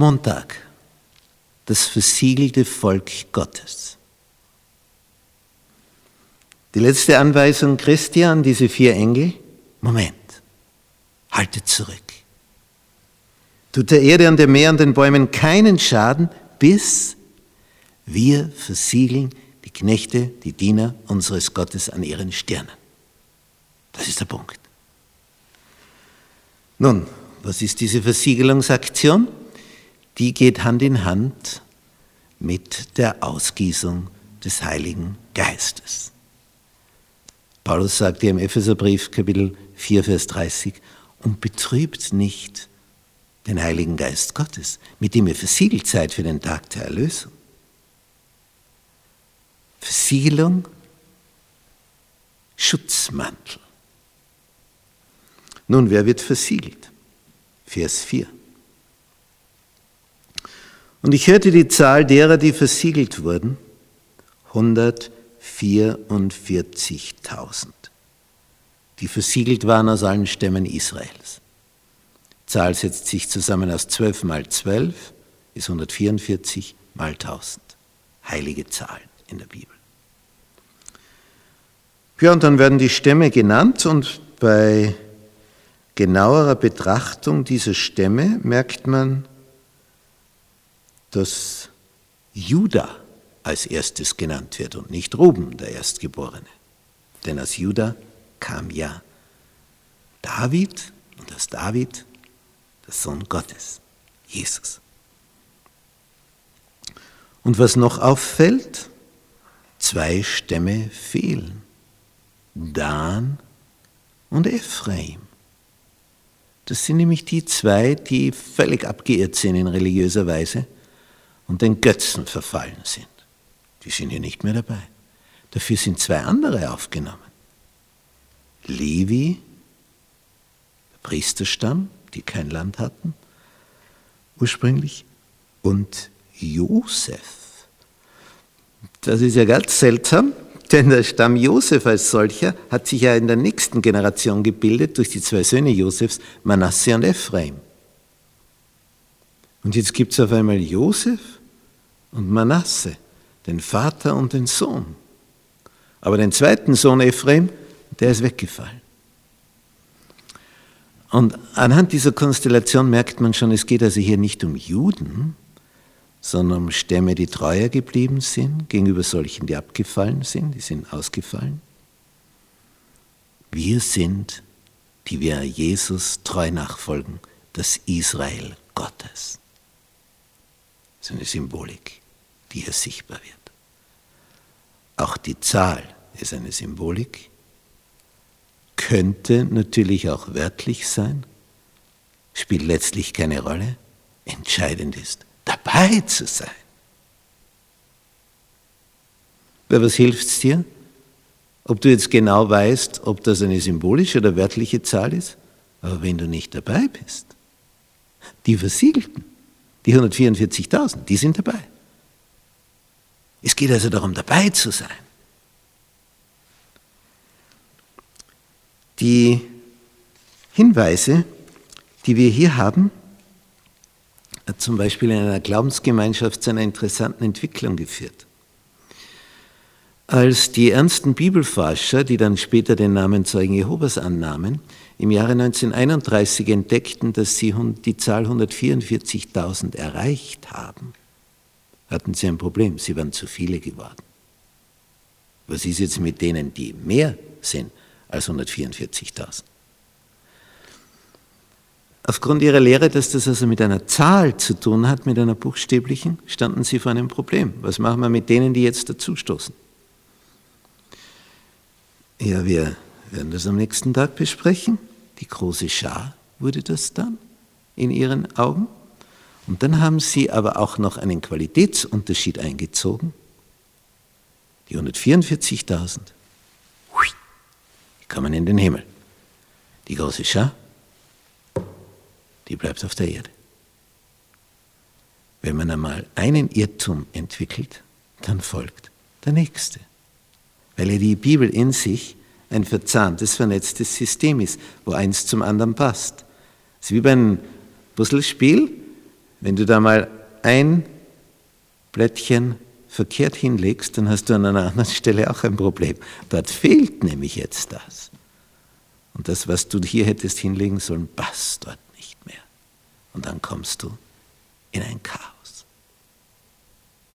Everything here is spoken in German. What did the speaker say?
Montag, das versiegelte Volk Gottes. Die letzte Anweisung Christi an diese vier Engel, Moment, haltet zurück. Tut der Erde und dem Meer und den Bäumen keinen Schaden, bis wir versiegeln die Knechte, die Diener unseres Gottes an ihren Stirnen. Das ist der Punkt. Nun, was ist diese Versiegelungsaktion? Die geht Hand in Hand mit der Ausgießung des Heiligen Geistes. Paulus sagt hier im Epheserbrief Kapitel 4, Vers 30, und betrübt nicht den Heiligen Geist Gottes, mit dem ihr versiegelt seid für den Tag der Erlösung. Versiegelung, Schutzmantel. Nun, wer wird versiegelt? Vers 4. Und ich hörte die Zahl derer, die versiegelt wurden, 144.000, die versiegelt waren aus allen Stämmen Israels. Die Zahl setzt sich zusammen aus 12 mal 12, ist 144 mal 1000. Heilige Zahlen in der Bibel. Ja, und dann werden die Stämme genannt und bei genauerer Betrachtung dieser Stämme merkt man, dass Juda als erstes genannt wird und nicht Ruben, der Erstgeborene. Denn aus Juda kam ja David und aus David der Sohn Gottes, Jesus. Und was noch auffällt, zwei Stämme fehlen, Dan und Ephraim. Das sind nämlich die zwei, die völlig abgeirrt sind in religiöser Weise und den Götzen verfallen sind. Die sind hier nicht mehr dabei. Dafür sind zwei andere aufgenommen. Levi, der Priesterstamm, die kein Land hatten, ursprünglich, und Josef. Das ist ja ganz seltsam, denn der Stamm Josef als solcher hat sich ja in der nächsten Generation gebildet durch die zwei Söhne Josefs, Manasse und Ephraim. Und jetzt gibt es auf einmal Josef und Manasse, den Vater und den Sohn. Aber den zweiten Sohn Ephraim, der ist weggefallen. Und anhand dieser Konstellation merkt man schon, es geht also hier nicht um Juden, sondern um Stämme, die treuer geblieben sind gegenüber solchen, die abgefallen sind, die sind ausgefallen. Wir sind, die wir Jesus treu nachfolgen, das Israel Gottes. Ist eine Symbolik, die hier sichtbar wird. Auch die Zahl ist eine Symbolik, könnte natürlich auch wörtlich sein, spielt letztlich keine Rolle. Entscheidend ist, dabei zu sein. Aber was hilft es dir? Ob du jetzt genau weißt, ob das eine symbolische oder wörtliche Zahl ist, aber wenn du nicht dabei bist, die Versiegelten, die 144.000, die sind dabei. Es geht also darum, dabei zu sein. Die Hinweise, die wir hier haben, hat zum Beispiel in einer Glaubensgemeinschaft zu einer interessanten Entwicklung geführt. Als die ernsten Bibelforscher, die dann später den Namen Zeugen Jehovas annahmen, im Jahre 1931 entdeckten, dass sie die Zahl 144.000 erreicht haben, hatten sie ein Problem, sie waren zu viele geworden. Was ist jetzt mit denen, die mehr sind als 144.000? Aufgrund ihrer Lehre, dass das also mit einer Zahl zu tun hat, mit einer buchstäblichen, standen sie vor einem Problem. Was machen wir mit denen, die jetzt dazustoßen? Ja, wir werden das am nächsten Tag besprechen. Die große Schar wurde das dann in ihren Augen. Und dann haben sie aber auch noch einen Qualitätsunterschied eingezogen. Die 144.000, die kommen in den Himmel. Die große Schar, die bleibt auf der Erde. Wenn man einmal einen Irrtum entwickelt, dann folgt der nächste. Weil ja die Bibel in sich ein verzahntes, vernetztes System ist, wo eins zum anderen passt. Es ist wie bei einem Puzzlespiel. Wenn du da mal ein Blättchen verkehrt hinlegst, dann hast du an einer anderen Stelle auch ein Problem. Dort fehlt nämlich jetzt das. Und das, was du hier hättest hinlegen sollen, passt dort nicht mehr. Und dann kommst du in ein Chaos.